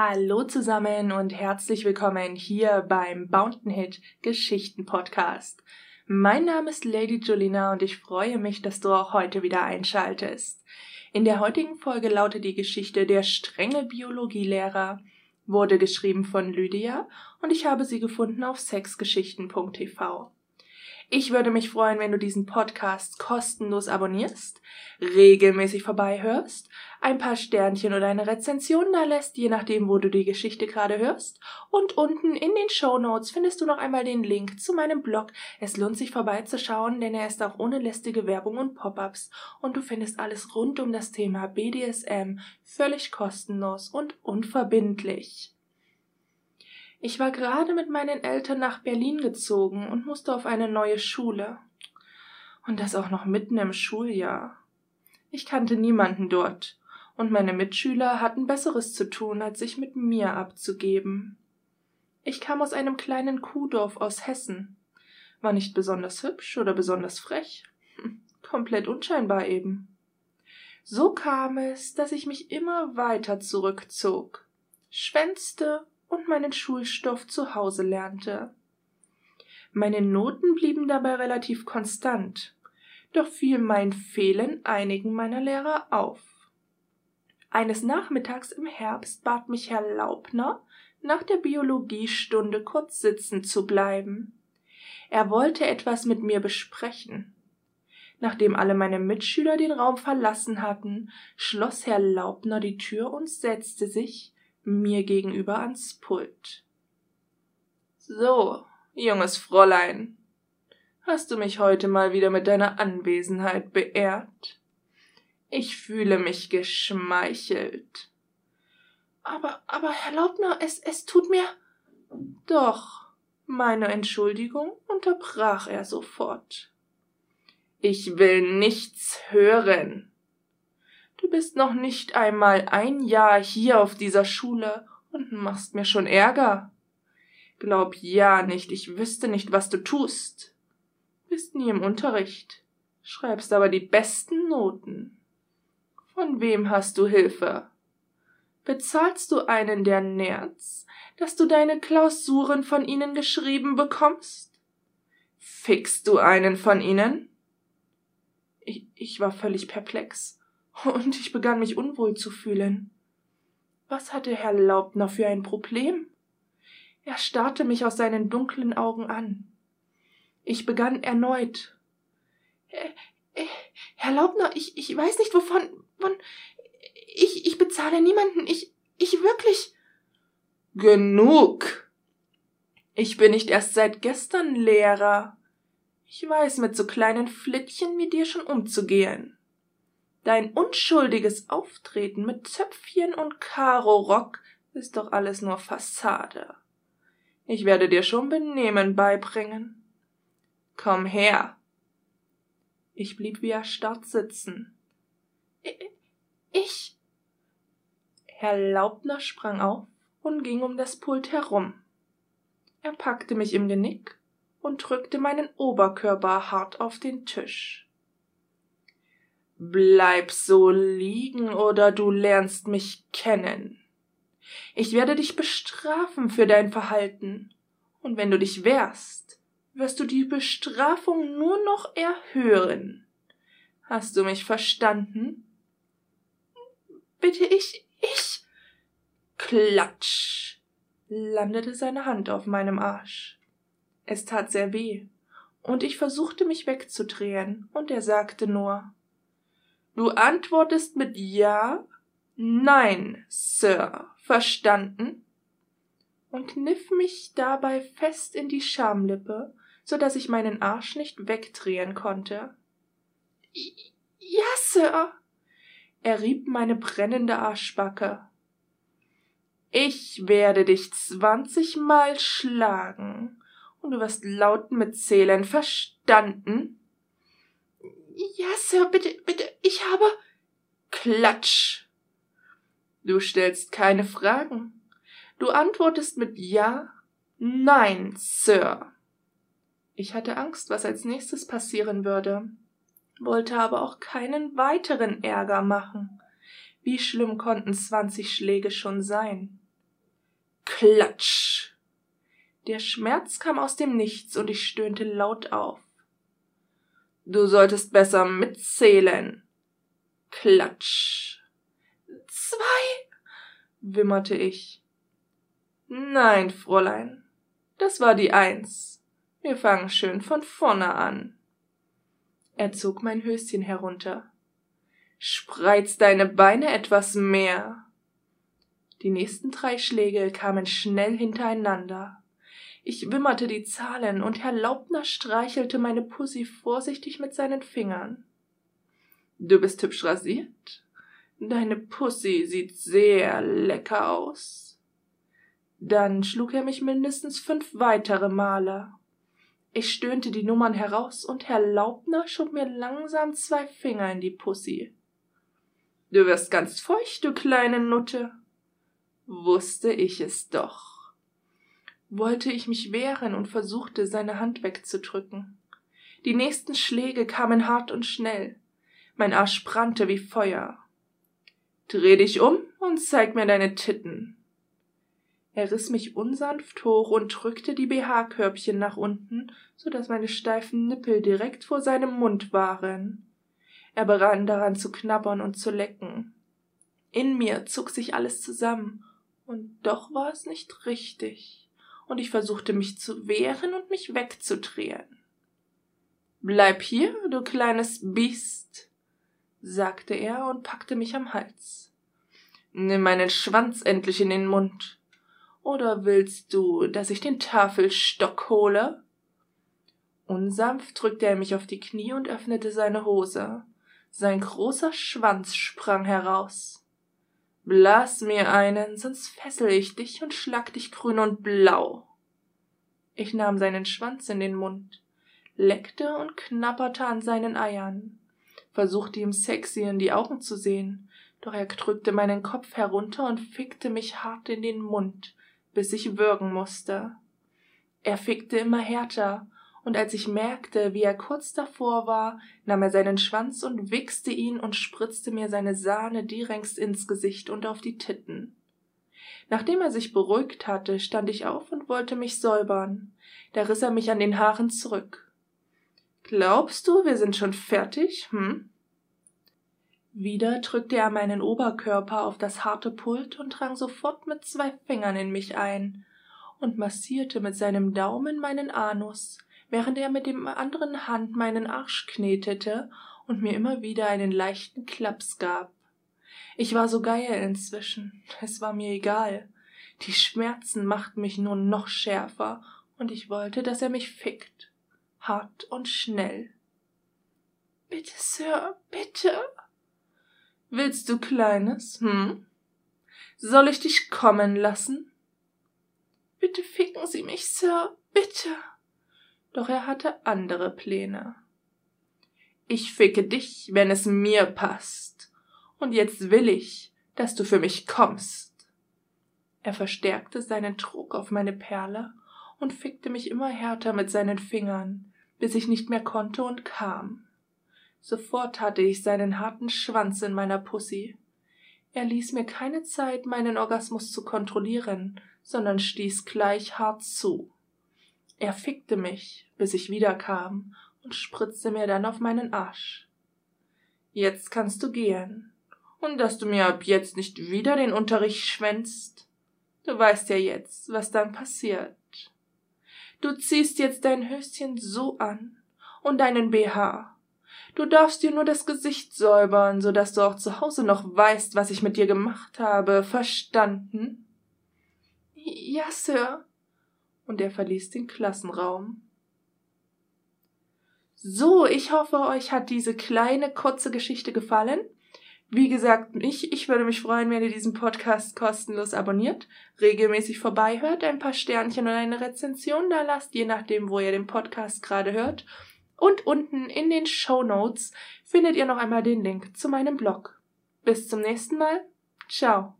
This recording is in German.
Hallo zusammen und herzlich willkommen hier beim Bountain Hit Geschichten Podcast. Mein Name ist Lady Julina und ich freue mich, dass du auch heute wieder einschaltest. In der heutigen Folge lautet die Geschichte Der strenge Biologielehrer, wurde geschrieben von Lydia und ich habe sie gefunden auf sexgeschichten.tv. Ich würde mich freuen, wenn du diesen Podcast kostenlos abonnierst, regelmäßig vorbeihörst, ein paar Sternchen oder eine Rezension da lässt, je nachdem, wo du die Geschichte gerade hörst. Und unten in den Show Notes findest du noch einmal den Link zu meinem Blog. Es lohnt sich vorbeizuschauen, denn er ist auch ohne lästige Werbung und Pop-ups. Und du findest alles rund um das Thema BDSM völlig kostenlos und unverbindlich. Ich war gerade mit meinen Eltern nach Berlin gezogen und musste auf eine neue Schule. Und das auch noch mitten im Schuljahr. Ich kannte niemanden dort, und meine Mitschüler hatten Besseres zu tun, als sich mit mir abzugeben. Ich kam aus einem kleinen Kuhdorf aus Hessen, war nicht besonders hübsch oder besonders frech, hm, komplett unscheinbar eben. So kam es, dass ich mich immer weiter zurückzog, schwänzte und meinen Schulstoff zu Hause lernte. Meine Noten blieben dabei relativ konstant, doch fiel mein Fehlen einigen meiner Lehrer auf. Eines Nachmittags im Herbst bat mich Herr Laubner, nach der Biologiestunde kurz sitzen zu bleiben. Er wollte etwas mit mir besprechen. Nachdem alle meine Mitschüler den Raum verlassen hatten, schloss Herr Laubner die Tür und setzte sich, mir gegenüber ans Pult. So, junges Fräulein, hast du mich heute mal wieder mit deiner Anwesenheit beehrt? Ich fühle mich geschmeichelt. Aber, aber, Herr Laubner, es, es tut mir. Doch, meine Entschuldigung unterbrach er sofort. Ich will nichts hören. Du bist noch nicht einmal ein Jahr hier auf dieser Schule und machst mir schon Ärger. Glaub ja nicht, ich wüsste nicht, was du tust. Bist nie im Unterricht, schreibst aber die besten Noten. Von wem hast du Hilfe? Bezahlst du einen der Nerz, dass du deine Klausuren von ihnen geschrieben bekommst? Fickst du einen von ihnen? Ich, ich war völlig perplex und ich begann mich unwohl zu fühlen. Was hatte Herr Laubner für ein Problem? Er starrte mich aus seinen dunklen Augen an. Ich begann erneut. Äh, äh, Herr Laubner, ich, ich weiß nicht wovon, von, ich, ich bezahle niemanden, ich, ich wirklich. Genug! Ich bin nicht erst seit gestern Lehrer. Ich weiß mit so kleinen Flittchen wie dir schon umzugehen. Dein unschuldiges Auftreten mit Zöpfchen und Karorock ist doch alles nur Fassade. Ich werde dir schon Benehmen beibringen. Komm her. Ich blieb wie erstarrt sitzen. Ich. Herr Laubner sprang auf und ging um das Pult herum. Er packte mich im Genick und drückte meinen Oberkörper hart auf den Tisch. Bleib so liegen oder du lernst mich kennen. Ich werde dich bestrafen für dein Verhalten. Und wenn du dich wehrst, wirst du die Bestrafung nur noch erhöhen. Hast du mich verstanden? Bitte ich, ich. Klatsch, landete seine Hand auf meinem Arsch. Es tat sehr weh, und ich versuchte mich wegzudrehen, und er sagte nur Du antwortest mit Ja, Nein, Sir, verstanden? Und kniff mich dabei fest in die Schamlippe, so dass ich meinen Arsch nicht wegdrehen konnte. Ja, Sir. Er rieb meine brennende Arschbacke. Ich werde dich zwanzigmal schlagen, und du wirst laut mitzählen, verstanden? Ja, Sir, bitte, bitte, ich habe. Klatsch. Du stellst keine Fragen. Du antwortest mit Ja, Nein, Sir. Ich hatte Angst, was als nächstes passieren würde, wollte aber auch keinen weiteren Ärger machen. Wie schlimm konnten zwanzig Schläge schon sein? Klatsch. Der Schmerz kam aus dem Nichts und ich stöhnte laut auf. Du solltest besser mitzählen. Klatsch. Zwei, wimmerte ich. Nein, Fräulein, das war die Eins. Wir fangen schön von vorne an. Er zog mein Höschen herunter. Spreiz deine Beine etwas mehr. Die nächsten drei Schläge kamen schnell hintereinander. Ich wimmerte die Zahlen und Herr Laubner streichelte meine Pussy vorsichtig mit seinen Fingern. Du bist hübsch rasiert. Deine Pussy sieht sehr lecker aus. Dann schlug er mich mindestens fünf weitere Male. Ich stöhnte die Nummern heraus und Herr Laubner schob mir langsam zwei Finger in die Pussy. Du wirst ganz feucht, du kleine Nutte. Wusste ich es doch. Wollte ich mich wehren und versuchte, seine Hand wegzudrücken. Die nächsten Schläge kamen hart und schnell. Mein Arsch brannte wie Feuer. Dreh dich um und zeig mir deine Titten. Er riss mich unsanft hoch und drückte die BH-Körbchen nach unten, so dass meine steifen Nippel direkt vor seinem Mund waren. Er begann daran zu knabbern und zu lecken. In mir zog sich alles zusammen, und doch war es nicht richtig, und ich versuchte mich zu wehren und mich wegzudrehen. Bleib hier, du kleines Biest, sagte er und packte mich am Hals. Nimm meinen Schwanz endlich in den Mund. Oder willst du, dass ich den Tafelstock hole? Unsanft drückte er mich auf die Knie und öffnete seine Hose. Sein großer Schwanz sprang heraus. Blas mir einen, sonst fessel ich dich und schlag dich grün und blau. Ich nahm seinen Schwanz in den Mund, leckte und knapperte an seinen Eiern, versuchte ihm sexy in die Augen zu sehen, doch er drückte meinen Kopf herunter und fickte mich hart in den Mund, bis ich würgen musste. Er fickte immer härter, und als ich merkte, wie er kurz davor war, nahm er seinen Schwanz und wichste ihn und spritzte mir seine Sahne direkt ins Gesicht und auf die Titten. Nachdem er sich beruhigt hatte, stand ich auf und wollte mich säubern. Da riss er mich an den Haaren zurück. Glaubst du, wir sind schon fertig, hm? Wieder drückte er meinen Oberkörper auf das harte Pult und drang sofort mit zwei Fingern in mich ein und massierte mit seinem Daumen meinen Anus, während er mit dem anderen Hand meinen Arsch knetete und mir immer wieder einen leichten Klaps gab. Ich war so geil inzwischen, es war mir egal. Die Schmerzen machten mich nur noch schärfer, und ich wollte, dass er mich fickt. Hart und schnell. Bitte, Sir, bitte. Willst du Kleines, hm? Soll ich dich kommen lassen? Bitte ficken Sie mich, Sir, bitte doch er hatte andere Pläne. Ich ficke dich, wenn es mir passt, und jetzt will ich, dass du für mich kommst. Er verstärkte seinen Druck auf meine Perle und fickte mich immer härter mit seinen Fingern, bis ich nicht mehr konnte und kam. Sofort hatte ich seinen harten Schwanz in meiner Pussy. Er ließ mir keine Zeit, meinen Orgasmus zu kontrollieren, sondern stieß gleich hart zu. Er fickte mich, bis ich wiederkam und spritzte mir dann auf meinen Arsch. Jetzt kannst du gehen. Und dass du mir ab jetzt nicht wieder den Unterricht schwänzt. Du weißt ja jetzt, was dann passiert. Du ziehst jetzt dein Höschen so an und deinen BH. Du darfst dir nur das Gesicht säubern, so dass du auch zu Hause noch weißt, was ich mit dir gemacht habe. Verstanden? Ja, Sir, und er verließ den Klassenraum. So, ich hoffe, euch hat diese kleine, kurze Geschichte gefallen. Wie gesagt, ich, ich würde mich freuen, wenn ihr diesen Podcast kostenlos abonniert, regelmäßig vorbeihört, ein paar Sternchen und eine Rezension da lasst, je nachdem, wo ihr den Podcast gerade hört. Und unten in den Show Notes findet ihr noch einmal den Link zu meinem Blog. Bis zum nächsten Mal. Ciao.